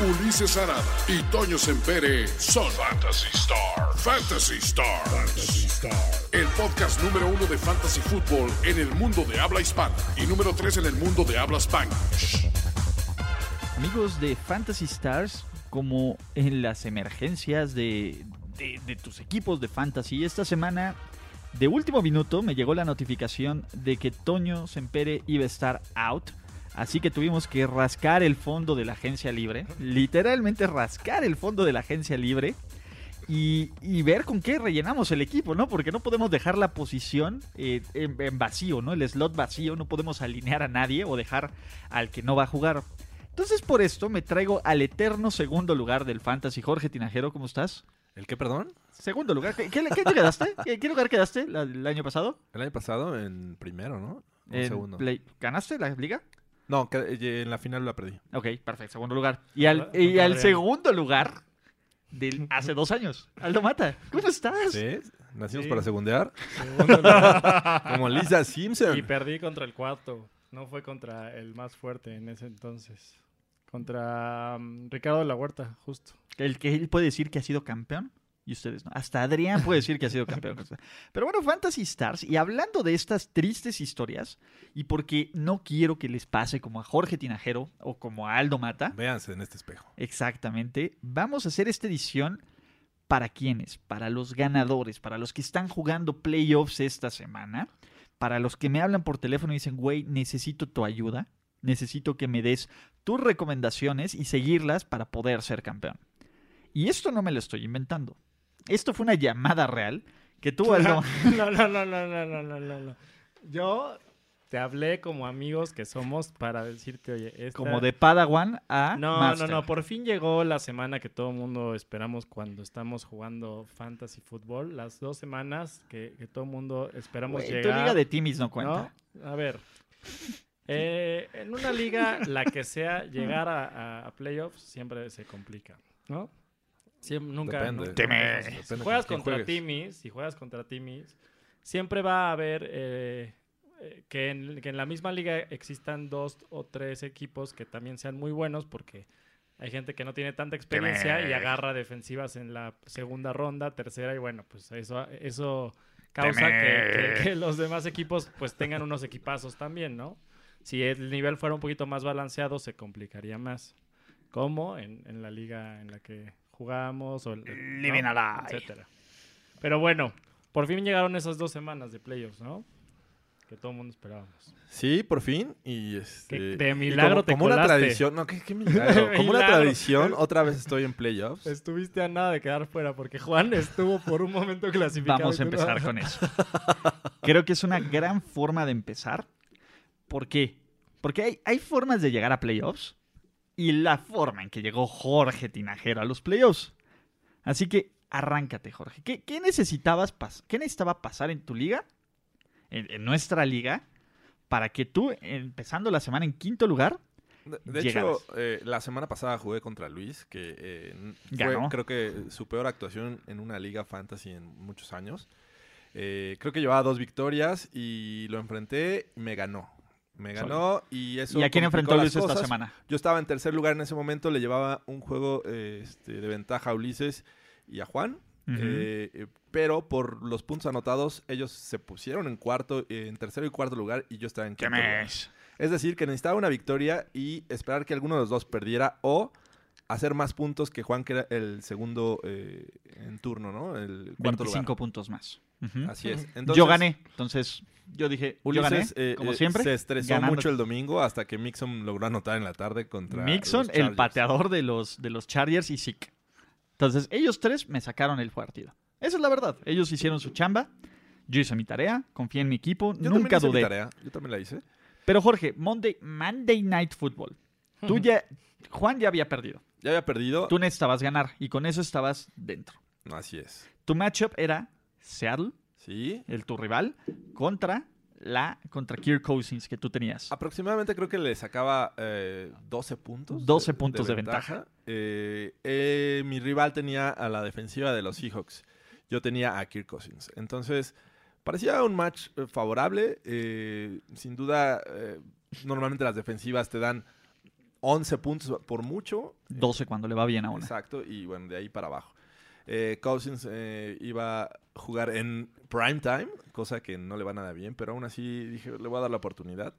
Ulises Arada y Toño Sempere son Fantasy Star. Fantasy Star. El podcast número uno de Fantasy Football en el mundo de habla hispana y número tres en el mundo de habla Spanish. Amigos de Fantasy Stars, como en las emergencias de, de- de tus equipos de fantasy, esta semana de último minuto me llegó la notificación de que Toño Sempere iba a estar out. Así que tuvimos que rascar el fondo de la agencia libre. Literalmente rascar el fondo de la agencia libre. Y, y ver con qué rellenamos el equipo, ¿no? Porque no podemos dejar la posición eh, en, en vacío, ¿no? El slot vacío, no podemos alinear a nadie o dejar al que no va a jugar. Entonces por esto me traigo al eterno segundo lugar del Fantasy. Jorge Tinajero, ¿cómo estás? ¿El qué, perdón? Segundo lugar. ¿Qué, qué- qué te quedaste? ¿Qué, qué lugar quedaste el año pasado? El año pasado en primero, ¿no? En segundo. Play- ¿Ganaste la liga? No, eh, en la final la perdí. Ok, perfecto, segundo lugar. Y al, y al segundo lugar del hace dos años. Aldo Mata, ¿cómo estás? ¿Sí? ¿Nacimos Sí. para segundear? Segundo lugar. Como Lisa y Simpson. perdí contra el cuarto. No fue contra el más fuerte en ese entonces. Contra mm, Ricardo de la Huerta, justo. El que él puede decir que ha sido campeón y ustedes no. Hasta Adrián puede decir que ha sido campeón. Pero bueno, Fantasy Stars, y hablando de estas tristes historias, y porque no quiero que les pase como a Jorge Tinajero o como a Aldo Mata, Véanse en este espejo. Exactamente. Vamos a hacer esta edición para quienes, para los ganadores, para los que están jugando playoffs esta semana, para los que me hablan por teléfono y dicen, güey, necesito tu ayuda, necesito que me des tus recomendaciones y seguirlas para poder ser campeón. Y esto no me lo estoy inventando. Esto fue una llamada real que tuvo Aldo. no, no, no, no, no, no, no, no, no. Yo te hablé como amigos que somos para decirte, oye, esta- como de Padawan a No, Master. no, no, por fin llegó la semana que todo el mundo esperamos cuando estamos jugando fantasy fútbol. Las dos semanas que, que todo el mundo esperamos tu llegar. liga de Timis no cuenta. ¿no? A ver. eh, en una liga, la que sea, llegar a, a- a playoffs siempre se complica, ¿no? Siem- nunca. Depende. nunca- Teme. Depende Si juegas contra. Timis, si juegas contra Timis, siempre va a haber eh, eh, que, en, que en la misma liga existan dos o tres equipos que también sean muy buenos porque hay gente que no tiene tanta experiencia y agarra defensivas en la segunda ronda, tercera y bueno, pues eso, eso causa que, que- que los demás equipos pues tengan unos equipazos también, ¿no? Si el nivel fuera un poquito más balanceado se complicaría más. Como en, en la liga en la que jugamos o el, ¿no? Living alive. etcétera. Pero bueno, por fin llegaron esas dos semanas de playoffs, ¿no? Que todo el mundo esperábamos. Sí, por fin. Y este, Que de y milagro como, te como una tradición. No, ¿qué, qué milagro? Como una tradición, otra vez estoy en playoffs. Estuviste a nada de quedar fuera porque Juan estuvo por un momento clasificado. Vamos a empezar con eso. Creo que es una gran forma de empezar. ¿Por qué? Porque hay, hay formas de llegar a playoffs y la forma en que llegó Jorge Tinajero a los playoffs. Así que arráncate, Jorge. ¿Qué, qué necesitabas pas- ¿Qué necesitaba pasar en tu liga? En, en nuestra liga. Para que tú, empezando la semana en quinto lugar, De, de hecho, eh, la semana pasada jugué contra Luis, que eh, fue creo que su peor actuación en una liga fantasy en muchos años. Eh, creo que llevaba dos victorias y lo enfrenté y me ganó. Me ganó y eso. ¿y a quién enfrentó Luis esta semana? Yo estaba en tercer lugar en ese momento, le llevaba un juego eh, este, de ventaja a Ulises y a Juan. Eh, eh, pero por los puntos anotados, ellos se pusieron en cuarto, eh, en tercero y cuarto lugar y yo estaba en quinto lugar. Es decir, que necesitaba una victoria y esperar que alguno de los dos perdiera o hacer más puntos que Juan, que era el segundo eh, en turno, ¿no? El cuarto 25 lugar. puntos más. Así es. yo gané. Entonces, yo dije, yo gané, Ulises, eh, como eh, siempre. se estresó ganando. mucho el domingo hasta que Mixon logró anotar en la tarde contra Mixon, los el pateador de los, de los Chargers y Zeke. Entonces, ellos tres me sacaron el partido. Esa es la verdad. Ellos hicieron su chamba. Yo hice mi tarea, confié en mi equipo, Yo nunca hice mi dudé. tarea, Yo también la hice. Pero Jorge, Monday, Monday Night Football. Tú ya, Juan ya había perdido. Ya había perdido. Tú necesitabas ganar y con eso estabas dentro. Así es. Tu matchup era Seattle, Sí. el tu rival, contra la contra Kirk Cousins que tú tenías. Aproximadamente creo que le sacaba eh, 12 puntos. 12 puntos de ventaja. Eh, eh, mi rival tenía a la defensiva de los Seahawks. Yo tenía a Kirk Cousins. Entonces, parecía un match eh, favorable. Sin duda, normalmente las defensivas te dan 11 puntos por mucho. 12 cuando le va bien a una. Exacto, y bueno, de ahí para abajo. Eh, Cousins eh, iba a jugar en prime time, cosa que no le va nada bien, pero aún así dije, le voy a dar la oportunidad.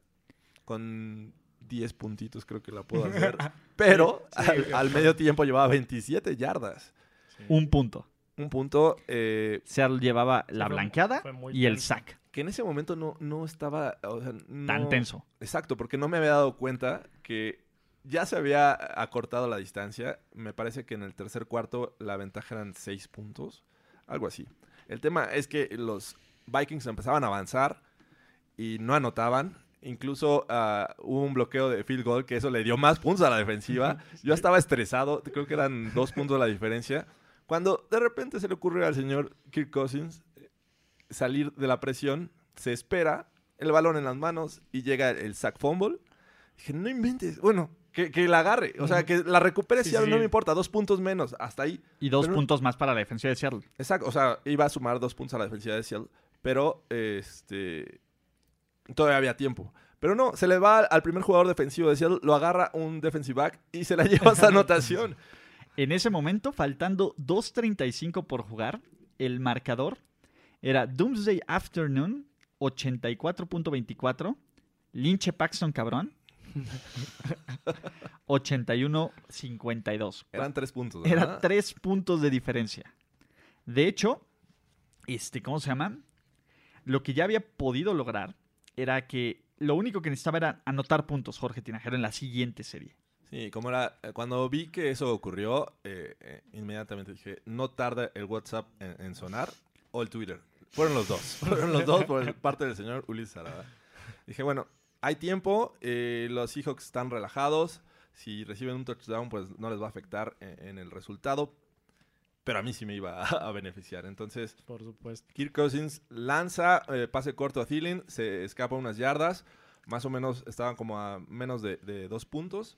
Con 10 puntitos creo que la puedo hacer. pero Sí, al, sí. al medio tiempo llevaba 27 yardas. Sí. Un punto. Un punto eh, Seattle llevaba la fue- blanqueada fue y el sack. que en ese momento no, no estaba o sea, no- Tan tenso. Exacto, porque no me había dado cuenta que ya se había acortado la distancia. Me parece que en el tercer cuarto la ventaja eran seis puntos, algo así. El tema es que los Vikings empezaban a avanzar y no anotaban. Incluso ah, hubo un bloqueo de field goal que eso le dio más puntos a la defensiva. Yo estaba estresado, creo que eran dos puntos la diferencia. Cuando de repente se le ocurre al señor Kirk Cousins eh, salir de la presión, se espera, el balón en las manos y llega el sack fumble. Dije, no inventes. Bueno, que, que la agarre. O sea, que la recupere Sí, si no me importa. Dos puntos menos. Hasta ahí. Y dos Pero- puntos más para la defensiva de Seattle. Exacto. O sea, iba a sumar dos puntos a la defensiva de Seattle. Pero, este... Todavía había tiempo. Pero no, se le va al- al primer jugador defensivo de Seattle, lo agarra un defensive back y se la lleva esa anotación. En ese momento, faltando 2.35 por jugar, el marcador era Doomsday Afternoon 84.24, Lynche Paxton cabrón 81.52. Eran tres puntos. Era tres puntos de diferencia. De hecho, este, ¿cómo se llama? Lo que ya había podido lograr era que lo único que necesitaba era anotar puntos Jorge Tinajero en la siguiente serie. Sí, como era, eh, cuando vi que eso ocurrió, eh, eh, inmediatamente dije, no tarda el WhatsApp en, en sonar o el Twitter. Fueron los dos. Fueron los dos por parte del señor Ulises Arada. Dije, bueno, hay tiempo, eh, los Seahawks están relajados, si reciben un touchdown pues no les va a afectar en, en el resultado, pero a mí sí me iba a, a beneficiar. Entonces, Por supuesto. Kirk Cousins lanza eh, pase corto a Thielen, se escapa unas yardas, más o menos estaban como a menos de, de dos puntos.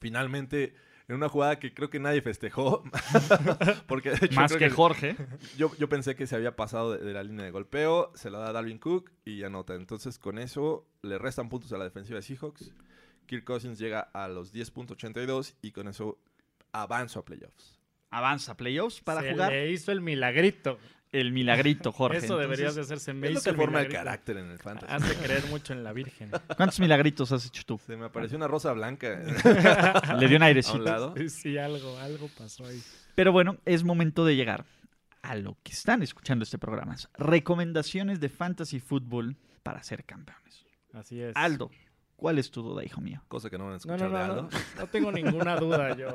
Finalmente, en una jugada que creo que nadie festejó, porque de hecho Más que Jorge. yo, yo pensé que se había pasado de, de la línea de golpeo, se la da a Dalvin Cook y anota. Entonces con eso le restan puntos a la defensiva de Seahawks. Kirk Cousins llega a los 10.82 y con eso avanzo a playoffs. Avanza playoffs para Se jugar le hizo el milagrito. El milagrito, Jorge. Eso deberías de hacerse. Me es lo hizo que el forma el milagrito. carácter en el fantasy. Has de creer mucho en la Virgen. ¿Cuántos milagritos has hecho tú? Se me apareció una rosa blanca Le dio un a airecito. un lado. Sí, algo, algo pasó ahí. Pero bueno, es momento de llegar a lo que están escuchando este programa. Recomendaciones de fantasy fútbol para ser campeones. Así es. Aldo, ¿cuál es tu duda, hijo mío? Cosa que no van a No, escuchar no, de Aldo. no, no tengo ninguna duda. Yo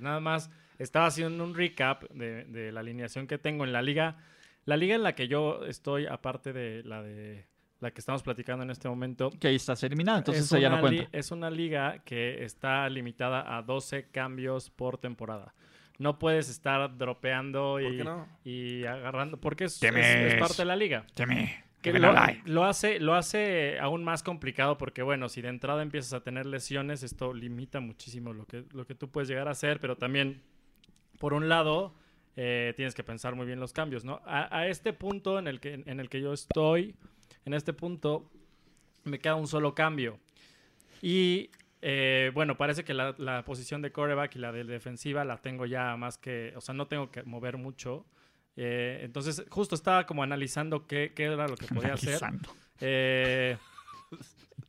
nada más estaba haciendo un recap de, de la alineación que tengo en la liga. La liga en la que yo estoy, aparte de la de la que estamos platicando en este momento, Que ahí estás eliminado, entonces es, una no cuenta. es una liga que está limitada a 12 cambios por temporada. No puedes estar dropeando ¿Por y, qué no? y agarrando, porque es, es- es parte de la liga. Teme, Que lo, lo hace, lo hace aún más complicado porque, bueno, si de entrada empiezas a tener lesiones, esto limita muchísimo lo que, lo que tú puedes llegar a hacer, pero también, por un lado, eh, tienes que pensar muy bien los cambios, ¿no? A, a este punto en el, que, en el que yo estoy, en este punto, me queda un solo cambio. Y, eh, bueno, parece que la, la posición de coreback y la de defensiva la tengo ya más que, o sea, no tengo que mover mucho. Eh, entonces, justo estaba como analizando qué, qué era lo que podía hacer. Analizando. Eh,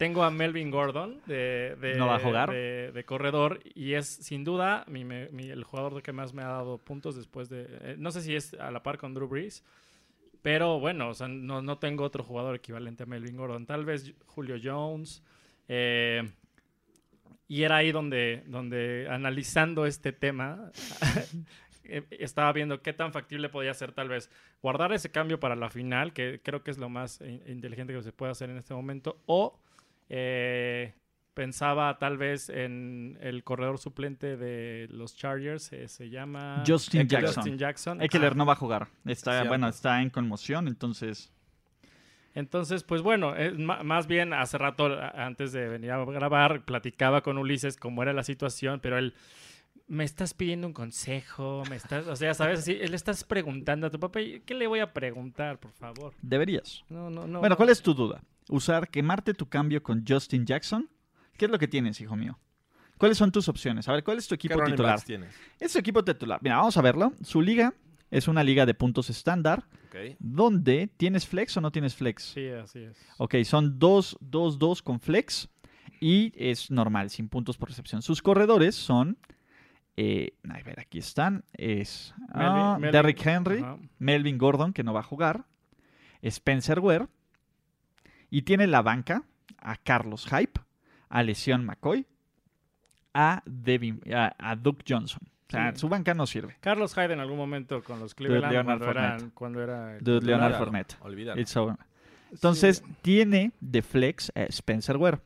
tengo a Melvin Gordon de, de- ¿No va a jugar? de- de corredor y es sin duda mi- me- mi- el jugador que más me ha dado puntos después de... eh, no sé si es a la par con Drew Brees, pero bueno, o sea, no, no tengo otro jugador equivalente a Melvin Gordon. Tal vez Julio Jones. eh, y era ahí donde, donde analizando este tema, eh, estaba viendo qué tan factible podía ser tal vez guardar ese cambio para la final, que creo que es lo más in- inteligente que se puede hacer en este momento, o eh, pensaba tal vez en el corredor suplente de los Chargers, eh, se llama Justin Eckler. Jackson. Justin Jackson. Eckler Ah, no va a jugar. Está, bueno, está en conmoción, entonces Entonces, pues bueno, es ma- más bien hace rato, antes de venir a grabar, platicaba con Ulises cómo era la situación, pero él, me estás pidiendo un consejo, me estás, o sea, ¿sabes? Así, le estás preguntando a tu papá, ¿y ¿qué le voy a preguntar, por favor? Deberías. No, no, no. Bueno, no. ¿cuál es tu duda? ¿Usar, quemarte tu cambio con Justin Jackson? ¿Qué es lo que tienes, hijo mío? ¿Cuáles son tus opciones? A ver, ¿cuál es tu ¿Qué equipo running titular? tienes? Es su equipo titular. Mira, vamos a verlo. Su liga es una liga de puntos estándar, Ok. donde tienes flex o no tienes flex. Sí, así es. Ok, son 2, 2, 2 con flex y es normal, sin puntos por recepción. Sus corredores son, eh, a ver, aquí están, es ah, Melvin- Derrick Henry. Melvin Gordon, que no va a jugar, Spencer Ware, y tiene la banca a Carlos Hype, a Lesion McCoy, a, Devin, a, a Duke Johnson. O sea, Sí. su banca no sirve. Carlos Hyde en algún momento con los Cleveland Leonard cuando, eran- Fournette. cuando era... el Dude, titular. Leonard Fournette. Olvídalo. Entonces, tiene de flex a Spencer Ware.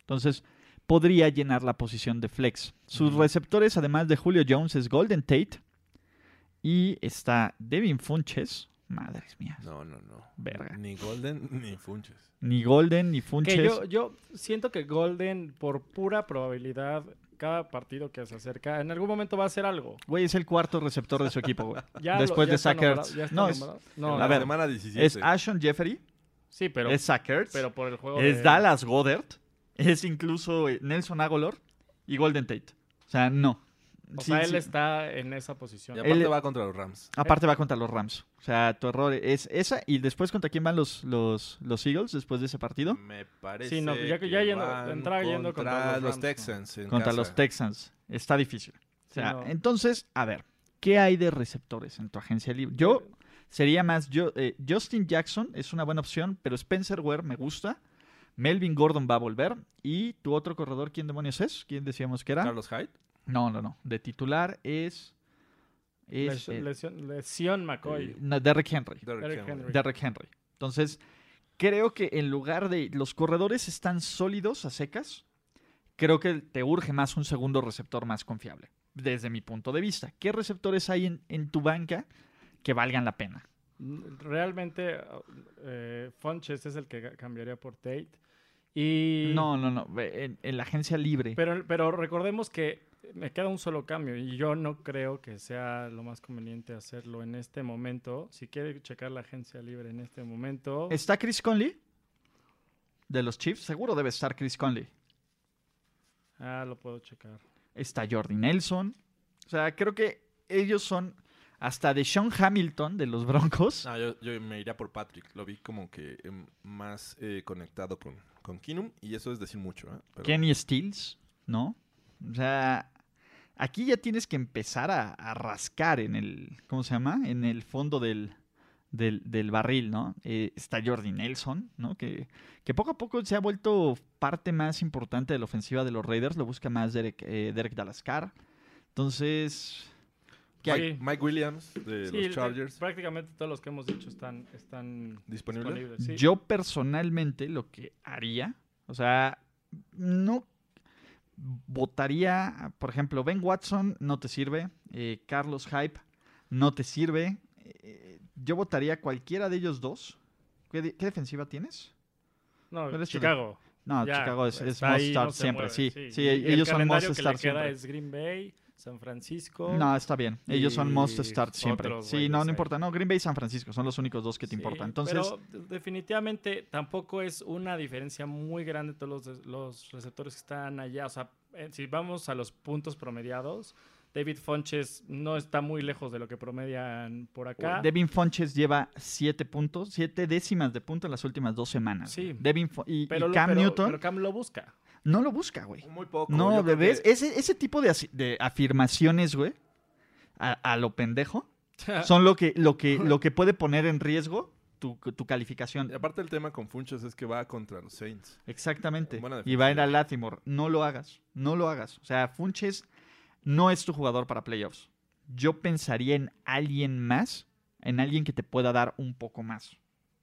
Entonces, podría llenar la posición de flex. Sus receptores, además de Julio Jones, es Golden Tate. Y está Devin Funches. Madres mías. No, no, no. Verga. Ni Golden ni Funches. Ni Golden, ni Que Funches. yo, yo siento que Golden, por pura probabilidad, cada partido que se acerca, en algún momento va a hacer algo. Güey, es el cuarto receptor de su equipo, güey. Ya lo- Después ya de Zach Ertz. No, es- No, la a ver, semana 17. Es Ashon Jeffrey, sí, pero, es Zach Ertz, pero por el juego es de- Dallas Goddard, es incluso eh, Nelson Agolor y Golden Tate. O sea, no. O Sí, sea, él sí. está en esa posición. Y aparte Él- va contra los Rams. Aparte va contra los Rams. O sea, tu error es esa. Y después contra quién van los, los, los Eagles después de ese partido. Me parece Sí, no, ya- que ya yendo- entraba yendo contra los los Rams, ¿no? Texans. Contra casa. los Texans. Está difícil. O sea, Sí, no. entonces, a ver, ¿qué hay de receptores en tu agencia libre? Yo sería más, yo, eh, Justin Jackson es una buena opción, pero Spencer Ware me gusta. Melvin Gordon va a volver. Y tu otro corredor, ¿quién demonios es? ¿Quién decíamos que era? Carlos Hyde. No, no, no. De titular es... es Les- eh, lesión, lesión McCoy. eh, no, Derrick Henry. Derrick Derrick Henry. Henry. Derrick Henry. Entonces, creo que en lugar de los corredores están sólidos a secas, creo que te urge más un segundo receptor más confiable, desde mi punto de vista. ¿Qué receptores hay en, en tu banca que valgan la pena? Realmente, eh, Funches es el que cambiaría por Tate. Y... No, no, no. En, en la agencia libre. Pero, pero recordemos que me queda un solo cambio y yo no creo que sea lo más conveniente hacerlo en este momento. Si quiere checar la agencia libre en este momento, ¿Está Chris Conley? De los Chiefs, seguro debe estar Chris Conley. ah, lo puedo checar. Está Jordi Nelson. O sea, creo que ellos son hasta de Sean Hamilton de los Broncos. No, yo, yo me iría por Patrick. Lo vi como que em, más eh, conectado con, con Keenum. Y eso es decir mucho. ¿eh? Pero- Kenny Stills, ¿no? O sea, aquí ya tienes que empezar a, a rascar en el, ¿cómo se llama? En el fondo del, del, del barril, ¿no? Eh, está Jordi Nelson, ¿no? Que, que poco a poco se ha vuelto parte más importante de la ofensiva de los Raiders. Lo busca más Derek, eh, Derek Dalascar. Entonces, ¿qué hay? Sí. Mike Williams de Sí, los Chargers. prácticamente todos los que hemos dicho están, están ¿Disponible? disponibles. sí. Yo personalmente lo que haría, o sea, no votaría, por ejemplo, Ben Watson no te sirve, eh, Carlos Hype no te sirve. eh, yo votaría cualquiera de ellos dos. ¿Qué, de- qué defensiva tienes? No, ¿Cuál es tu- Chicago. No, Ya, Chicago es, es must start no siempre, mueve, sí. sí. Sí, Y el ellos son must que start siempre. es Green Bay, San Francisco. No, está bien. Ellos son must start siempre. Sí, no, no importa. No, Green Bay y San Francisco son los únicos dos que te Sí, importan. Entonces, Pero definitivamente tampoco es una diferencia muy grande todos los, los receptores que están allá. O sea, eh, si vamos a los puntos promediados, David Fonches no está muy lejos de lo que promedian por acá. Devin Funches lleva siete puntos, siete décimas de punto en las últimas dos semanas. Sí. Devin y, pero, Cam pero- Newton pero Cam lo busca. No lo busca, güey. Muy poco. No, ¿ves? que- Ese, ese tipo de, de afirmaciones, güey, a, a lo pendejo, son lo que, lo, que, lo que puede poner en riesgo tu, tu calificación. Y aparte el tema con Funches es que va contra los Saints. Exactamente. Y va a ir a Latimore. No lo hagas. No lo hagas. O sea, Funches no es tu jugador para playoffs. Yo pensaría en alguien más, en alguien que te pueda dar un poco más.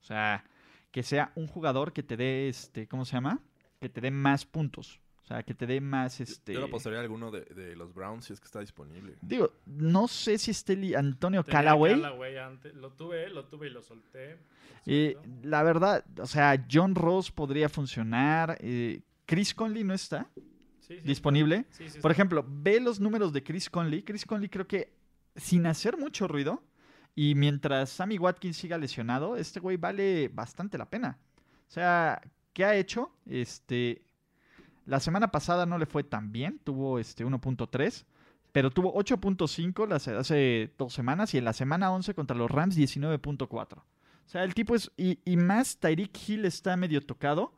O sea, que sea un jugador que te dé, este, ¿cómo se llama? Que te dé más puntos. O sea, que te dé más este. Yo lo apostaría a alguno de, de los Browns si es que está disponible. Digo, no sé si esté li- Antonio Tenía Callaway. Callaway antes. Lo tuve, lo tuve y lo solté. Eh, Cierto. la verdad, o sea, John Ross podría funcionar. eh, Chris Conley no está Sí, sí, disponible. sí, sí, Por ejemplo, ve los números de Chris Conley. Chris Conley creo que sin hacer mucho ruido y mientras Sammy Watkins siga lesionado, este güey vale bastante la pena. O sea, ¿qué ha hecho? Este, la semana pasada no le fue tan bien, tuvo este 1.3, pero tuvo 8.5 las- hace dos semanas y en la semana 11 contra los Rams 19.4. O sea, el tipo es, y, y más Tyreek Hill está medio tocado.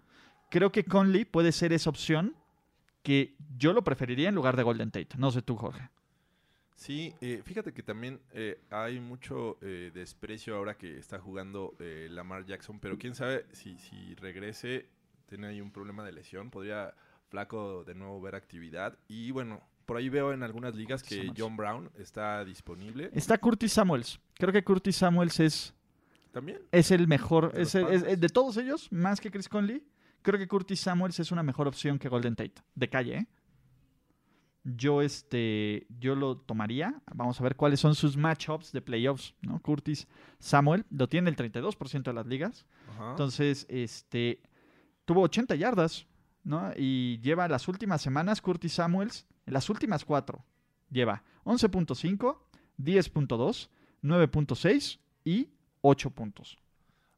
Creo que Conley puede ser esa opción que yo lo preferiría en lugar de Golden Tate. No sé tú, Jorge. Sí, eh, fíjate que también eh, hay mucho eh, desprecio ahora que está jugando eh, Lamar Jackson, pero quién sabe si, si regrese, tiene ahí un problema de lesión, podría Flaco de nuevo ver actividad. Y bueno, por ahí veo en algunas ligas que Samuels. John Brown está disponible. Está Curtis Samuels. Creo que Curtis Samuels es, También. es el mejor. ¿De es el- de todos ellos, más que Chris Conley, creo que Curtis Samuels es una mejor opción que Golden Tate. De calle, ¿eh? Yo, este, yo lo tomaría. Vamos a ver cuáles son sus matchups de playoffs, ¿no? Curtis Samuel lo tiene el 32% de las ligas. Ajá. Entonces, este, tuvo 80 yardas, ¿no? Y lleva las últimas semanas, Curtis Samuels, las últimas cuatro, lleva 11.5, 10.2, 9.6 y 8 puntos.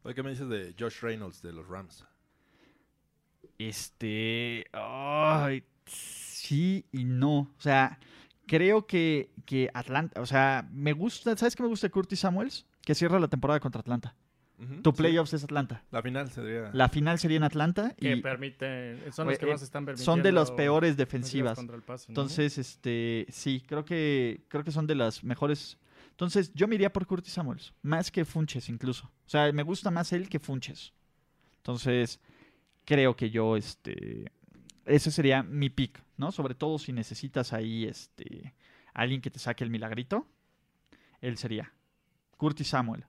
Oye, ¿qué me dices de Josh Reynolds de los Rams? Este, ay, sí y no. O sea, creo que, que Atlanta, o sea, me gusta, ¿sabes qué me gusta de Curtis Samuels? Que cierra la temporada contra Atlanta. Tu sí. playoffs es Atlanta. La final sería... La final sería en Atlanta Que y permiten, son los que eh, más están permitiendo. son de las peores defensivas defensivas. contra el pase, ¿no? Entonces, este, sí, creo que creo que son de las mejores. Entonces, yo me iría por Curtis Samuels, más que Funches incluso. O sea, me gusta más él que Funches. Entonces, creo que yo, este, ese sería mi pick, ¿no? Sobre todo si necesitas ahí, este, alguien que te saque el milagrito, él sería Curtis Samuel.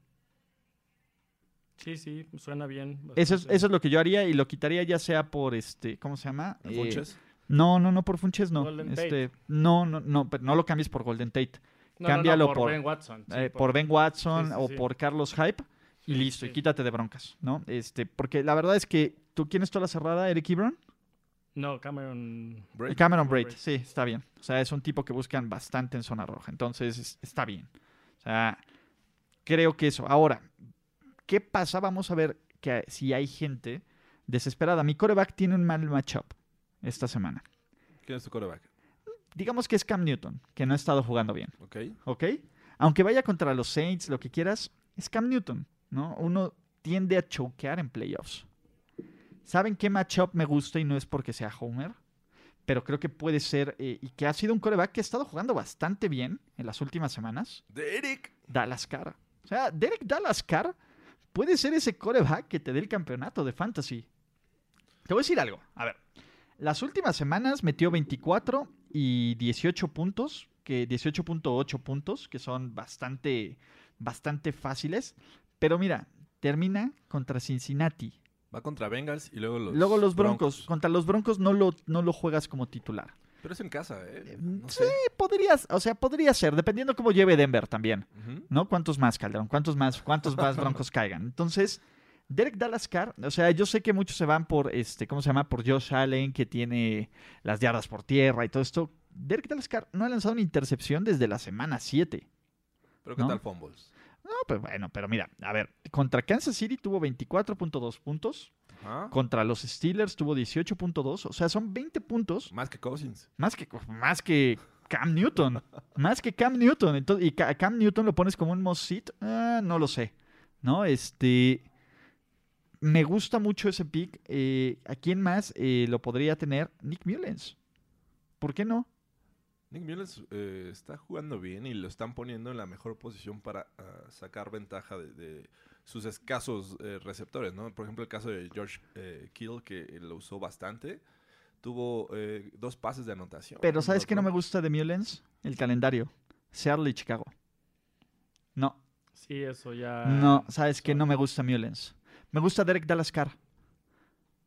Sí, sí, suena bien. Eso es, eso es lo que yo haría y lo quitaría ya sea por, este, ¿cómo se llama? ¿El Eh, Funches? no, no, no por Funches, no. Golden Este, no, no, no, pero no lo cambies por Golden Tate. No, no, no, cámbialo por, por- Ben Watson. sí, eh, por Ben Watson sí, sí, o sí. por Carlos Hype y Sí, listo, y quítate de broncas, ¿no? Este, porque la verdad es que tú quién es toda la cerrada, Eric Ebron, No, Cameron. Braid. Cameron Braid, sí, está bien. O sea, es un tipo que buscan bastante en zona roja, entonces es- está bien. O sea, creo que eso. Ahora, ¿qué pasa? Vamos a ver que si hay gente desesperada. Mi coreback tiene un mal matchup esta semana. ¿Quién es tu quarterback? Digamos que es Cam Newton, que no ha estado jugando bien. Ok. ¿ok? Aunque vaya contra los Saints, lo que quieras, es Cam Newton, ¿no? Uno tiende a choquear en playoffs. ¿Saben qué matchup me gusta y no es porque sea Homer? Pero creo que puede ser, eh, y que ha sido un coreback que ha estado jugando bastante bien en las últimas semanas, Derek. Dallas Carr. O sea, Derek Dallas Carr puede ser ese coreback que te dé el campeonato de fantasy. Te voy a decir algo. A ver, las últimas semanas metió 24 y 18 puntos, que 18.8 puntos, que son bastante, bastante fáciles. Pero mira, termina contra Cincinnati. Va contra Bengals y luego los Luego los broncos. Contra los Broncos no lo, no lo juegas como titular. Pero es en casa, ¿eh? No sí, sé. podrías, o sea, podría ser, dependiendo cómo lleve Denver también. ¿no? ¿Cuántos más, Calderón? ¿Cuántos más, cuántos más broncos caigan? Entonces, Derek Dallas Carr, o sea, yo sé que muchos se van por, este, ¿cómo se llama? Por Josh Allen, que tiene las yardas por tierra y todo esto. Derek Dallas Carr no ha lanzado una intercepción desde la semana 7. Pero ¿qué ¿No? tal fumbles? No, pues bueno, pero mira, a ver, contra Kansas City tuvo 24.2 puntos, Ajá. contra los Steelers tuvo 18.2, o sea, son 20 puntos Más que Cousins. más que, más que Cam Newton. más que Cam Newton. Entonces, y Ca- Cam Newton lo pones como un must sit. Ah, no lo sé. ¿No? Este. Me gusta mucho ese pick. Eh, ¿A quién más eh, lo podría tener? Nick Mullens. ¿Por qué no? Nick Mullens eh, está jugando bien y lo están poniendo en la mejor posición para ah, sacar ventaja de, de sus escasos eh, receptores, ¿no? Por ejemplo, el caso de George eh, Kittle, que lo usó bastante, tuvo eh, dos pases de anotación. Pero ¿sabes qué no me gusta de Mullens? El calendario. Seattle y Chicago. No, Sí, eso ya. no, ¿sabes qué no me gusta Mullens? Me gusta Derek Dallas Carr.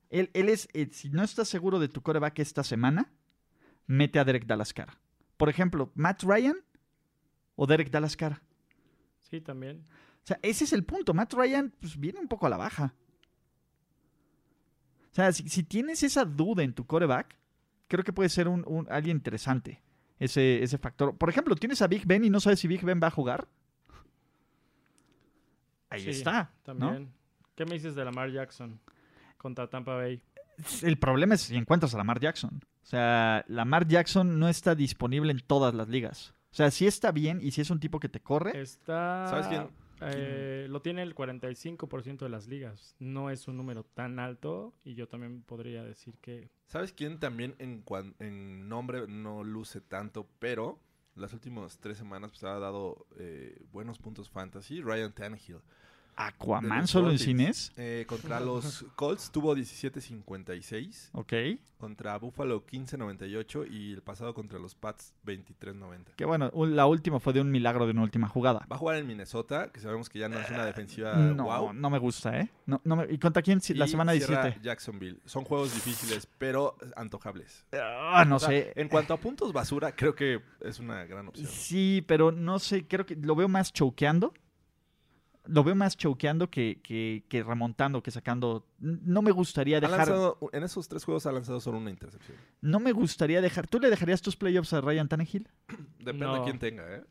Él, él es, eh, si no estás seguro de tu coreback esta semana, mete a Derek Dalascar. Por ejemplo, Matt Ryan o Derek Dalascar. Sí, también. O sea, ese es el punto. Matt Ryan pues, viene un poco a la baja. O sea, si, si tienes esa duda en tu coreback, creo que puede ser un, un- alguien interesante. Ese, ese factor. Por ejemplo, tienes a Big Ben y no sabes si Big Ben va a jugar. Ahí Sí, está. ¿no? También. ¿Qué me dices de Lamar Jackson contra Tampa Bay? El problema es si encuentras a Lamar Jackson. O sea, Lamar Jackson no está disponible en todas las ligas. O sea, si está bien y si es un tipo que te corre, Está. ¿Sabes quién? eh, lo tiene el 45% de las ligas. No es un número tan alto. Y yo también podría decir que. ¿Sabes quién también en, cuan- en nombre no luce tanto, pero las últimas tres semanas pues, ha dado eh, buenos puntos fantasy? Ryan Tannehill. Aquaman solo en cines. Eh, contra los Colts tuvo 17.56. Ok. Contra Buffalo 15.98. Y el pasado contra los Pats 23.90. Que bueno, un- la última fue de un milagro de una última jugada. Va a jugar en Minnesota, que sabemos que ya no es una defensiva No, wow. no me gusta, ¿eh? No, no me- ¿Y contra quién? La semana cierra 17. Jacksonville. Son juegos difíciles, pero antojables. Ah, no O sea, sé. En cuanto a puntos basura, creo que es una gran opción. Sí, pero no sé, creo que lo veo más choqueando. Lo veo más choqueando que, que, que remontando, que sacando. No me gustaría Ha dejar. lanzado- en esos tres juegos ha lanzado solo una intercepción. No me gustaría dejar. ¿Tú le dejarías tus playoffs a Ryan Tannehill? Depende No. de quién tenga, ¿eh?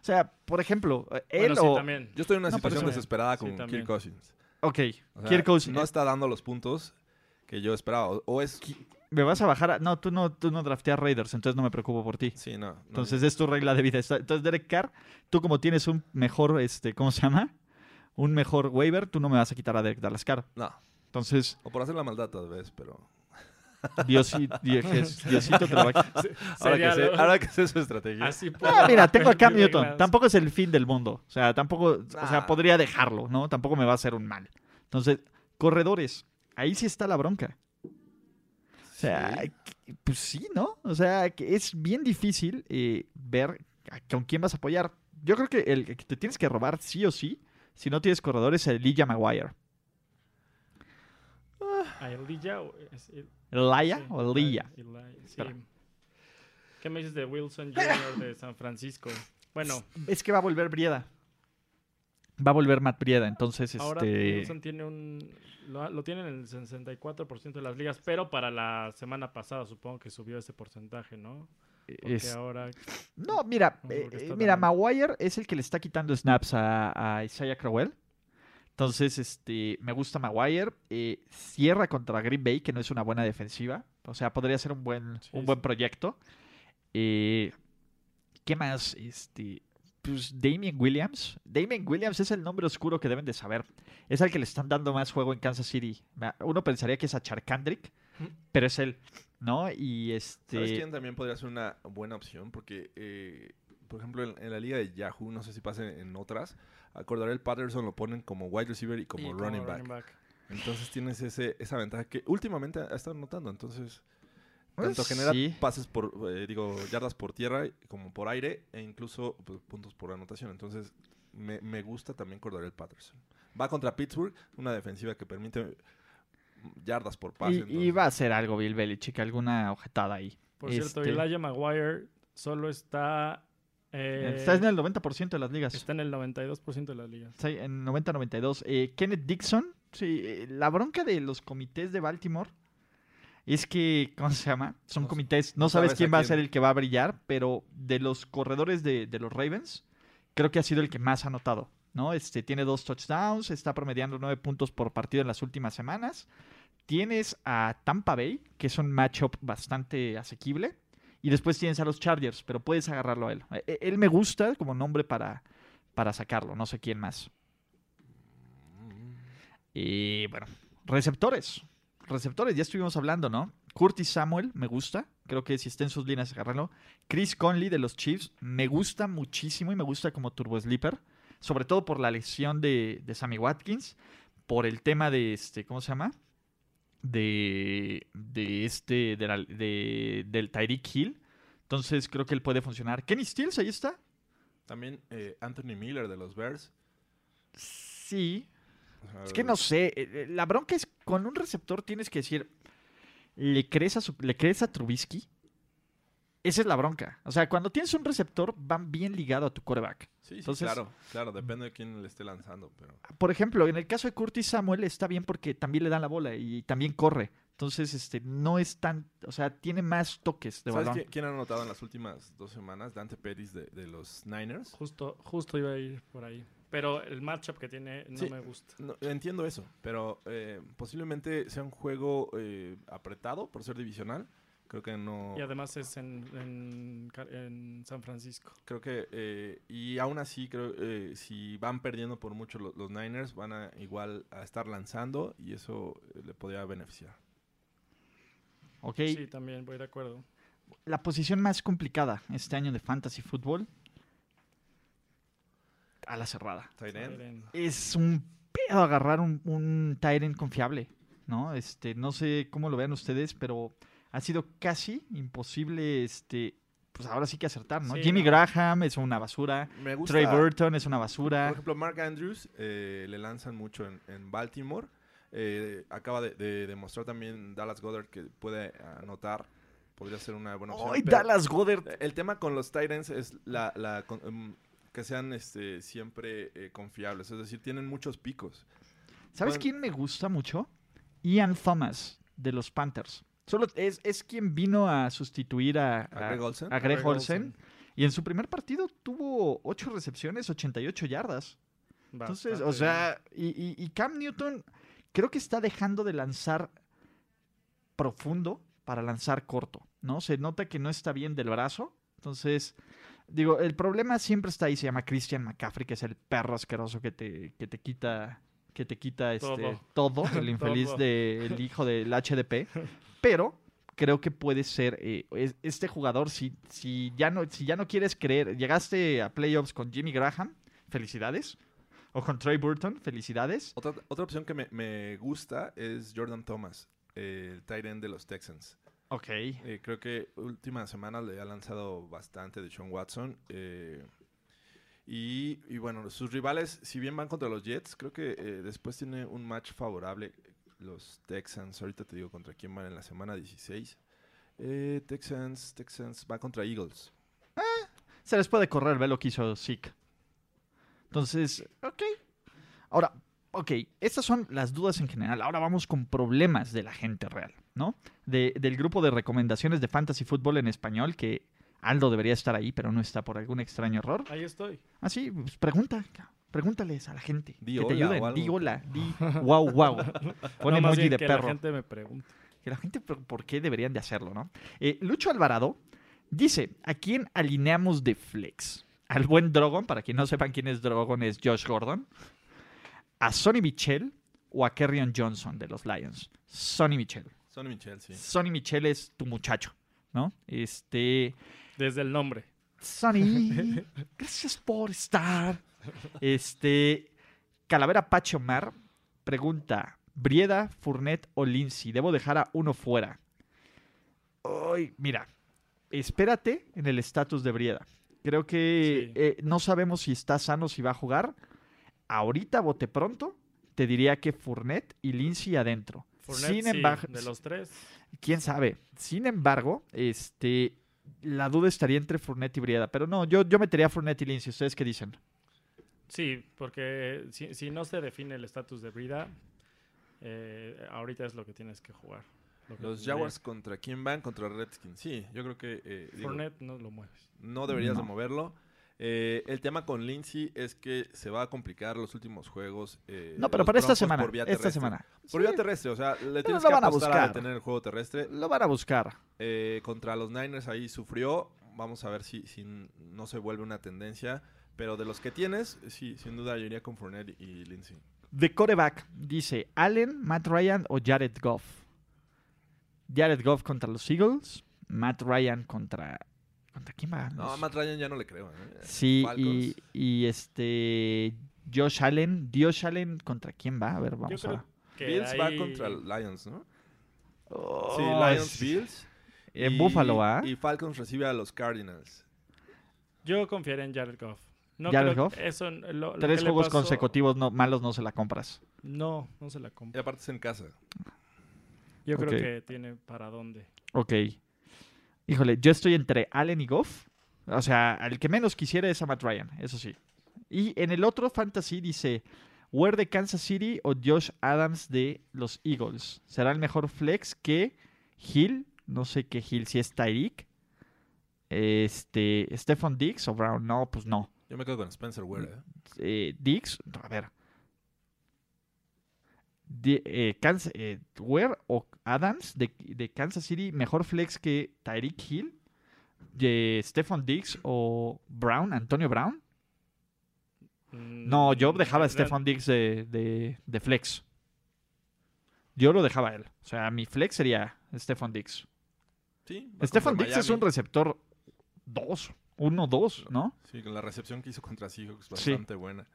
O sea, por ejemplo, él Bueno, sí, o. también. Yo estoy en una No, situación desesperada Sí, con también. Kirk Cousins. ok, O sea, Kirk Cousins. No está dando los puntos que yo esperaba. O, es... Me vas a bajar a. No, tú no, tú no drafteas Raiders, entonces no me preocupo por ti. Sí, no. no. Entonces es tu regla de vida. Entonces, Derek Carr, tú como tienes un mejor, este, ¿cómo se llama? Un mejor waiver, tú no me vas a quitar a Derek Dallas Carr. No. Entonces, O por hacer la maldad tal vez, pero... Diosi- Dios- Diosito te lo va a quitar. Ahora que, sé, ahora que sé su estrategia. Así Ah, mira, tengo a Cam. Newton. Tampoco es el fin del mundo. O sea, tampoco, o sea, podría dejarlo, ¿no? Tampoco me va a hacer un mal. Entonces, corredores, ahí sí está la bronca. O sea, Sí. pues sí, ¿no? O sea, que es bien difícil eh, ver con quién vas a apoyar. Yo creo que el que te tienes que robar sí o sí, si no tienes corredores, es Elijah Maguire. ¿A Elijah o es el- ¿Elijah sí, o Elijah? Eli- sí. ¿Qué me dices de Wilson Jr. de San Francisco? Bueno, Es que va a volver Brieda. Va a volver Matt Brieda, entonces ahora este... Wilson tiene un... Lo, lo tiene en el 64% de las ligas, pero para la semana pasada supongo que subió ese porcentaje, ¿no? Porque es- ahora... No, mira, eh, está mira. Maguire es el que le está quitando snaps a, a Isaiah Crowell. Entonces, este, me gusta Maguire. Eh, cierra contra Green Bay, que no es una buena defensiva. O sea, podría ser un buen, Sí, un buen proyecto. Eh, ¿Qué más? Este, pues Damien Williams. Damien Williams es el nombre oscuro que deben de saber. Es al que le están dando más juego en Kansas City. Uno pensaría que es a Charkandrick, pero es él, ¿no? Y este... ¿Sabes quién también podría ser una buena opción? Porque, eh, por ejemplo, en, en la liga de Yahoo, no sé si pasa en otras, a Cordarel Patterson lo ponen como wide receiver y como, y running, back. Entonces tienes ese, esa ventaja que últimamente ha estado notando. Entonces, tanto Pues, genera sí. pases por, eh, digo, yardas por tierra como por aire e incluso pues, puntos por anotación. Entonces, me, me gusta también Cordarel Patterson. Va contra Pittsburgh, una defensiva que permite yardas por pase. Y, entonces- va a hacer algo Bill Belichick, alguna ojetada ahí. Por cierto, Este- Elijah Maguire solo está... eh, Está en el 90% de las ligas. está en el 92% de las ligas. Está en 90-92. Eh, Kenneth Dixon, sí, eh, la bronca de los comités de Baltimore es que, ¿cómo se llama? Son No- comités, no, no sabes sabes quién va a ser el que va a brillar, pero de los corredores de, de los Ravens, creo que ha sido el que más ha anotado. ¿No? Este, tiene dos touchdowns, está promediando nueve puntos por partido en las últimas semanas. Tienes a Tampa Bay, que es un matchup bastante asequible. Y después tienes a los Chargers, pero puedes agarrarlo a él. Eh, eh, Él me gusta como nombre para, para sacarlo, no sé quién más. Y bueno, receptores. Receptores, ya estuvimos hablando, ¿no? Curtis Samuel, me gusta. Creo que si está en sus líneas, agarrarlo. Chris Conley de los Chiefs, me gusta muchísimo y me gusta como turbo sleeper. Sobre todo por la lesión de, de Sammy Watkins. Por el tema de este, ¿cómo se llama? De, de este, de la- de- del Tyreek Hill. Entonces creo que él puede funcionar. Kenny Stills, ahí está. También eh, Anthony Miller de los Bears. Sí. Es que no sé, eh, eh, la bronca es con un receptor tienes que decir, ¿le crees a, su- ¿le crees a Trubisky? Esa es la bronca. O sea, cuando tienes un receptor, van bien ligado a tu coreback. Sí, sí, Entonces- claro, claro, depende de quién le esté lanzando, pero... Por ejemplo, en el caso de Curtis Samuel está bien porque también le dan la bola y también corre. Entonces, este, no es tan, o sea, tiene más toques de ¿Sabes balón. quién, quién ha anotado en las últimas dos semanas? Dante Pérez de, de los Niners. Justo, justo iba a ir por ahí. Pero el matchup que tiene no Sí. me gusta. No, entiendo eso, pero eh, posiblemente sea un juego eh, apretado por ser divisional. Creo que no... Y además es en, en, San Francisco. Creo que... eh, y aún así, creo eh, si van perdiendo por mucho lo- los, Niners, van a igual a estar lanzando y eso eh, le podría beneficiar. Ok, Sí, también voy de acuerdo. la posición más complicada este año de Fantasy Football, a la cerrada. Tyren. es un pedo agarrar un, un end confiable, ¿no? Este, no sé cómo lo vean ustedes, pero ha sido casi imposible, este, pues ahora sí que acertar, ¿no? Sí, Jimmy no. Graham es una basura, Me gusta... Trey Burton es una Por basura. ejemplo, Mark Andrews eh, le lanzan mucho en, en Baltimore. Eh, acaba de, de demostrar también Dallas Goddard que puede anotar. Podría ser una buena opción. ¡Ay, Dallas Goddard! El tema con los Titans es la, la con- em, que sean este, siempre eh, confiables. Es decir, tienen muchos picos. ¿Sabes Bueno. quién me gusta mucho? Ian Thomas, de los Panthers. Solo es, es quien vino a sustituir a, A Greg Olsen. a Greg Greg Olsen. Olsen. Y en su primer partido tuvo 8 recepciones, 88 yardas. Entonces, o sea, y, y- y Cam Newton creo que está dejando de lanzar profundo para lanzar corto, ¿no? Se nota que no está bien del brazo. Entonces, digo, el problema siempre está ahí, se llama Christian McCaffrey, que es el perro asqueroso que te, que te quita, que te quita este, Todo. todo, el infeliz del hijo del HDP. Pero creo que puede ser eh, es- este jugador, si, si, ya no, si ya no quieres creer, llegaste a playoffs con Jimmy Graham, felicidades. O con Trey Burton, felicidades. Otra, otra opción que me, me gusta es Jordan Thomas, eh, el tight end de los Texans. Ok. Eh, creo que últimas semanas le ha lanzado bastante de Sean Watson. eh, y, y bueno, sus rivales, si bien van contra los Jets, creo que eh, después tiene un match favorable. Los Texans, ahorita te digo contra quién van en la semana 16. Eh, Texans, Texans, va contra Eagles. Se les puede correr, ve lo que hizo Zeke. Entonces, ok. Ahora, ok, estas son las dudas en general. Ahora vamos con problemas de la gente real, ¿no? De- del grupo de recomendaciones de Fantasy Football en español, que Aldo debería estar ahí, pero no está por algún extraño error. Ahí estoy. Ah, sí, pues pregunta. Pregúntales a la gente. Di que te ayuden. Di hola. Di wow, wow. Pon No, emoji de que perro. La gente me pregunta. Que la gente, ¿por qué deberían de hacerlo, no? Eh, Lucho Alvarado dice, ¿a quién alineamos de flex? Al buen Drogon, para quien no sepan quién es Drogon, es Josh Gordon. ¿A Sonny Michel o a Kerryon Johnson de los Lions? Sonny Michel. Sonny Michel, sí. Sonny Michel es tu muchacho, ¿no? Este... Desde el nombre. Sonny, gracias por estar. Este... Calavera Pacho Mar pregunta, ¿Brieda, Fournet o Lindsay? Debo dejar a uno fuera. Ay, mira, espérate en el estatus de Brieda. Creo que Sí. eh, no sabemos si está sano, si va a jugar. Ahorita, bote pronto, te diría que Fournet y Lindsay adentro. Fournette, Sin sí, embargo, de los tres. quién sabe. Sin embargo, este, la duda estaría entre Fournette y Brieda. Pero no, yo, yo metería a Fournette y Lindsay. ¿Ustedes qué dicen? Sí, porque si, si no se define el estatus de Brida, eh, ahorita es lo que tienes que jugar. Lo que Los Jaguars contra quién van? Contra Redskins. Sí, yo creo que eh, digo, Fournette no lo mueves. no deberías de moverlo. Eh, el tema con Lindsay es que se va a complicar los últimos juegos. eh, No, pero para esta semana. por vía Esta semana. Por Sí, vía terrestre, o sea, le tienes que van a apostar a, buscar. detener el juego terrestre. Lo van a buscar. Eh, contra los Niners ahí sufrió. Vamos a ver si, si no se vuelve una tendencia. Pero de los que tienes, sí, sin duda yo iría con Fournette y Lindsay. De coreback, dice Allen, Matt Ryan o Jared Goff. Jared Goff contra los Eagles. Matt Ryan contra. ¿Contra quién va? No, a Matt Ryan ya no le creo. ¿eh? Sí, y, Falcons. y este. Josh Allen. Josh Allen contra quién va? A ver, vamos Yo creo a. que Bills va contra Lions, ¿no? Oh, sí, Lions, es- Bills. En y- Buffalo, ¿ah? Y Falcons recibe a los Cardinals. Yo confiaré en Jared Goff. No ¿Jared Goff? que Eso, lo- lo Tres juegos pasó- consecutivos no, malos no se la compras. No, no se la Y compro. aparte es en casa. Yo creo que tiene para dónde. Ok. Híjole, yo estoy entre Allen y Goff. O sea, el que menos quisiera es a Matt Ryan, eso sí. Y en el otro fantasy dice, Ware de Kansas City o Josh Adams de los Eagles. ¿Será el mejor flex que Hill? No sé qué Hill, si es Tyreek. Este, Stephon Diggs o Brown. No, pues no. Yo me quedo con Spencer Ware. ¿eh? Eh, Diggs, a ver. Di- eh, Kans- eh, Ware o Adams de, de Kansas City, mejor flex que Tyreek Hill, de Stephon Diggs o Brown, Antonio Brown. No, yo Mm, dejaba a real- Stephon Diggs de, de- de flex. Yo lo dejaba a él. O sea, mi flex sería Stephon Diggs. Sí. Stephon Diggs es un receptor 2, 1-2, ¿no? Sí, con la recepción que hizo contra Seahawks Sí. bastante buena.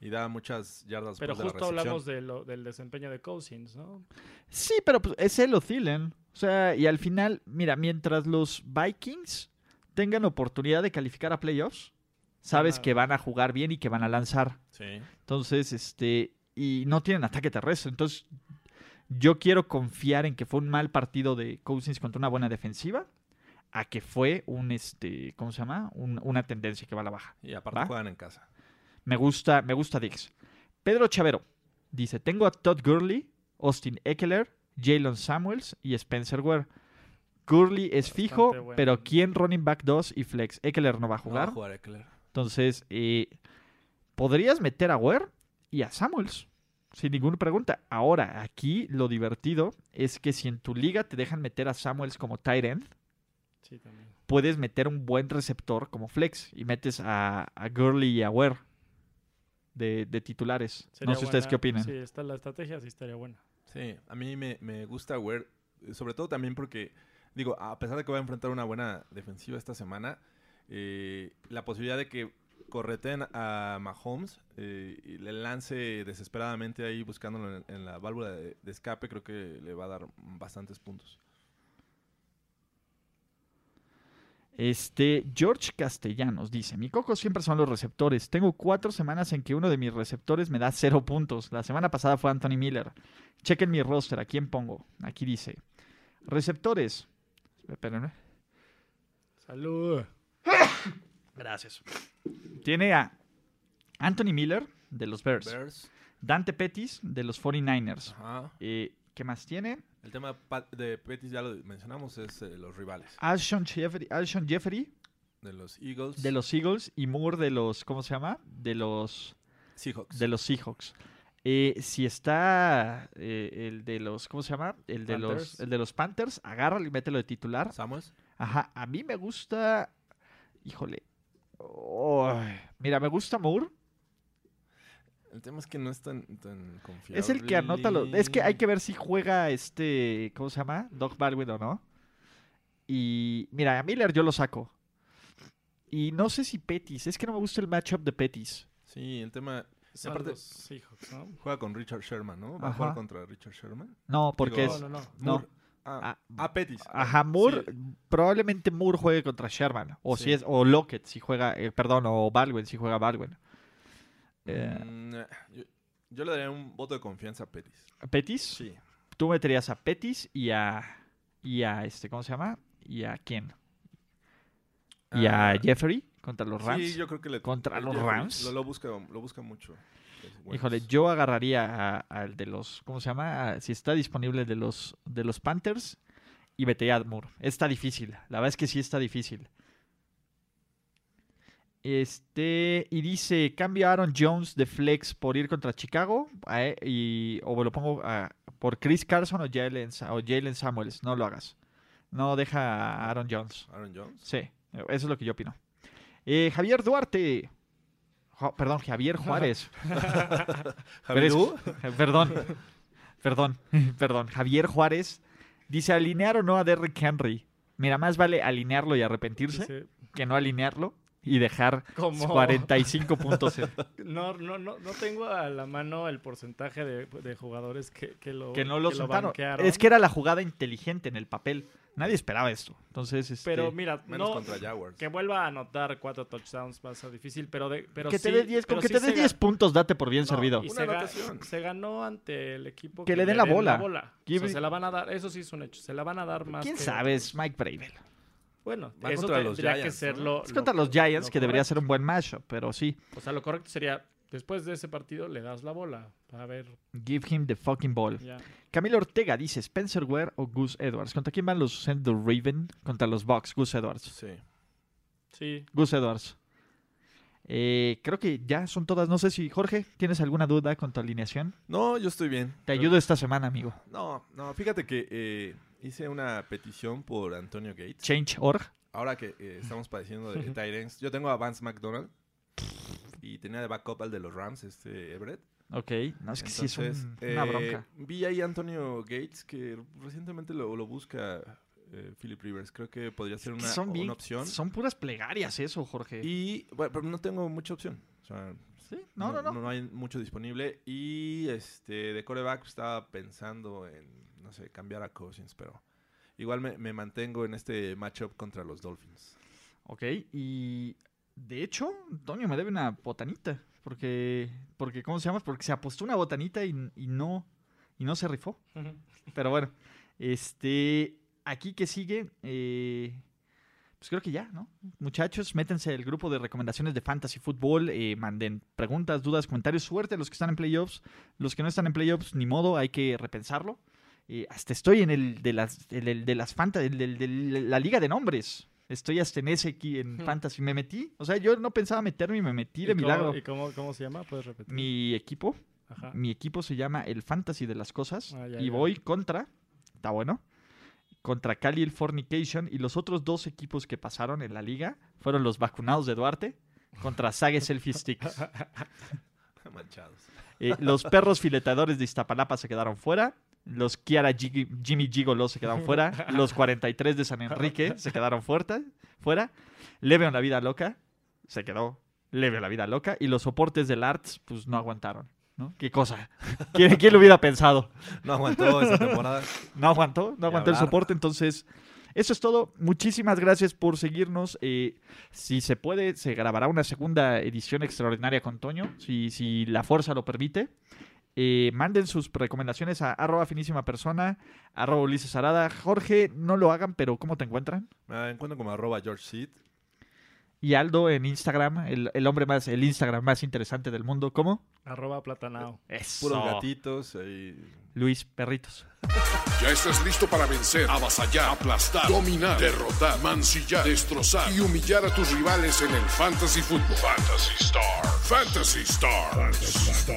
Y da muchas yardas Pero justo de la recepción. hablamos de lo- del desempeño de Cousins, ¿no? Sí, pero pues, es o Thielen. O sea, y al final, mira, mientras los Vikings tengan oportunidad de calificar a playoffs, sabes que van a jugar bien y que van a lanzar. Sí. Entonces, este, y no tienen ataque terrestre. Entonces, yo quiero confiar en que fue un mal partido de Cousins contra una buena defensiva, a que fue un, este, ¿cómo se llama? Un- una tendencia que va a la baja. Y aparte ¿Va? juegan en casa. Me gusta, me gusta Dix. Pedro Chavero dice: Tengo a Todd Gurley, Austin Eckler, Jalen Samuels y Spencer Ware. Gurley es Bastante fijo, bueno. pero ¿quién running back 2 y flex? Eckler no va a No va jugar. a jugar Eckler. Entonces, eh, podrías meter a Ware y a Samuels. Sin ninguna pregunta. Ahora, aquí lo divertido es que si en tu liga te dejan meter a Samuels como tight end, Sí, puedes meter un buen receptor como flex y metes a, a Gurley y a Ware de, de titulares. Sería no sé ustedes qué opinan. Sí, está la estrategia, sí estaría buena. Sí, a mí me, me gusta Ware, sobre todo también porque, digo, a pesar de que va a enfrentar una buena defensiva esta semana, eh, la posibilidad de que correten a Mahomes eh, y le lance desesperadamente ahí buscándolo en, en la válvula de, de escape, creo que le va a dar bastantes puntos. Este, George Castellanos dice, mi coco siempre son los receptores. Tengo cuatro semanas en que uno de mis receptores me da cero puntos. La semana pasada fue Anthony Miller. Chequen mi roster, ¿a quién pongo? Aquí dice, receptores. Espérenme. Salud. Gracias. Tiene a Anthony Miller de los Bears, Bears. Dante Pettis de los 49ers. Ajá. Eh, ¿Qué más tiene? El tema de Pettis ya lo mencionamos, es eh, los rivales Alshon Jeffrey, Alshon Jeffrey de los Eagles. de los Eagles y Moore de los, ¿cómo se llama? De los, Seahawks. de los Seahawks. Eh, si está eh, el de los, ¿cómo se llama? El de los, el de los Panthers, agárralo y mételo de titular. Samuels. Ajá, a mí me gusta, híjole, Ay, mira, me gusta Moore. El tema es que no es tan, tan confiable. Es el que anota los. Es que hay que ver si juega este. ¿Cómo se llama? Doug Baldwin o no. Y mira, a Miller yo lo saco. Y no sé si Pettis. Es que no me gusta el matchup de Pettis. Sí, el tema... Aparte- Seahawks, ¿no? Juega con Richard Sherman, ¿no? Va a jugar contra Richard Sherman. No, porque Digo, es. No, no, no. No. Moore. Ah, Ah, ah, Pettis. Ajá, Moore. Sí. Probablemente Moore juegue contra Sherman. O Sí. si es. O Lockett si juega. eh, perdón, o Baldwin si juega Baldwin. Eh, Mm, yo, yo le daría un voto de confianza a Pettis. Pettis. Sí. Tú meterías a Pettis y a. Y a este. ¿Cómo se llama? ¿Y a quién? Y a Ah, Jeffrey contra los Rams. Sí, yo creo que le... ¿Contra el los Jeffrey Rams? Lo, lo busca, lo busca mucho. Híjole, yo agarraría a- al de los, ¿cómo se llama? A- si está disponible de los de los Panthers y metería a Moore. Está difícil, la verdad es que sí está difícil. Este, y dice, cambio a Aaron Jones de flex por ir contra Chicago eh, y, o lo pongo por Chris Carson o Jalen, o Jalen Samuels. No lo hagas. No deja a Aaron Jones. Aaron Jones. Sí, eso es lo que yo opino. Eh, Javier Duarte. Jo- perdón, Javier Juárez. Javier. perdón, perdón, perdón. Javier Juárez dice alinear o no a Derrick Henry. Mira, más vale alinearlo y arrepentirse Sí, que no alinearlo. Y dejar Como- 45 puntos. en- No, no, no, no tengo a la mano el porcentaje de, de jugadores que, que lo, que no lo es que era la jugada inteligente en el papel. Nadie esperaba esto. Entonces, este, Pero mira, Menos no, contra Jaguars. que vuelva a anotar cuatro touchdowns va a ser difícil, pero, de, pero que te sí- dé 10, con que sí te dé se 10 ga- puntos, date por bien no, servido. y se, ga- anotación. se ganó ante el equipo Que le den la bola. O sea, Give- se la van a dar, eso sí es un hecho, se la van a dar más. ¿Quién que- sabe? Es Mike Bravel. Bueno, Va eso contra los tendría que Giants, ser ¿no? lo. Es lo- contra los Giants, lo que debería ser un buen matchup, pero sí. O sea, lo correcto sería, después de ese partido, le das la bola. A ver, Give him the fucking ball. Camilo Ortega dice Spencer Ware o Gus Edwards. ¿Contra quién van los Sender Raven? Contra los Bucks, Gus Edwards. Sí. Sí, Gus Edwards. Eh, creo que ya son todas. No sé si, Jorge, ¿tienes alguna duda con tu alineación? No, yo estoy bien. Te ayudo esta semana, amigo. No, no, fíjate que eh, hice una petición por Antonio Gates. Change.org. Ahora que eh, estamos padeciendo de Tyrants, yo tengo a Vance McDonald y tenía de backup al de los Rams, este Everett. Ok. No, es que sí es Entonces, un- una eh, bronca. Vi ahí a Antonio Gates que recientemente lo, lo busca eh, Philip Rivers. Creo que podría ser una, son, bien- una opción. son puras plegarias eso, Jorge. Y bueno, pero no tengo mucha opción. O sea, Sí, no, no, no. No hay mucho disponible. Y este de coreback estaba pensando en, no sé, cambiar a Cousins, pero igual me, me mantengo en este matchup contra los Dolphins. Ok, y de hecho, Antonio me debe una botanita. Porque, porque ¿cómo se llama? Porque se apostó una botanita y, y no, y no se rifó. Pero bueno, este, aquí que sigue, eh, pues creo que ya, ¿no? Muchachos, métense al grupo de recomendaciones de Fantasy Football, eh, manden preguntas, dudas, comentarios, suerte a los que están en playoffs, los que no están en playoffs, ni modo, hay que repensarlo. Eh, hasta estoy en el de las, en el de las fanta- el de la liga de nombres. Estoy hasta en ese aquí en. Fantasy. Me metí. O sea, yo no pensaba meterme y me metí de ¿Y cómo- milagro. ¿Y cómo, cómo se llama? ¿Puedes repetir? Mi equipo Ajá. mi equipo se llama el Fantasy de las Cosas. Ah, ya, y ya. voy contra, está bueno, contra Cali el Fornication. Y los otros dos equipos que pasaron en la liga fueron los vacunados de Duarte contra Sague Selfie Sticks. Manchados. Eh, los perros filetadores de Iztapalapa se quedaron fuera. Los Kiara Jimmy Gigolo se quedaron fuera. Los 43 de San Enrique se quedaron fuerta- fuera. Leveon la vida loca se quedó leve la vida loca. Y los soportes del Arts, pues no aguantaron. ¿No? ¿Qué cosa? ¿Quién, quién lo hubiera pensado? No aguantó esa temporada. No aguantó, no aguantó el soporte. Entonces, eso es todo. Muchísimas gracias por seguirnos. Eh, si se puede, se grabará una segunda edición extraordinaria con Toño, si, si la fuerza lo permite. Eh, manden sus recomendaciones a arroba finísima persona, arroba Ulises Arada. Jorge, no lo hagan, pero ¿cómo te encuentran? Me encuentro como arroba George Seed. Y Aldo en Instagram, el, el hombre más, el Instagram más interesante del mundo. ¿Cómo? Arroba platanao. Eso. Puros gatitos. ahí. Luis Perritos. Ya estás listo para vencer, avasallar, aplastar, dominar, derrotar, mancillar, destrozar y humillar a tus rivales en el Fantasy Football. Fantasy Star. Fantasy Stars.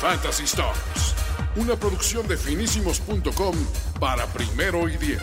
Fantasy Stars. Una producción de finísimos.com para primero y diez.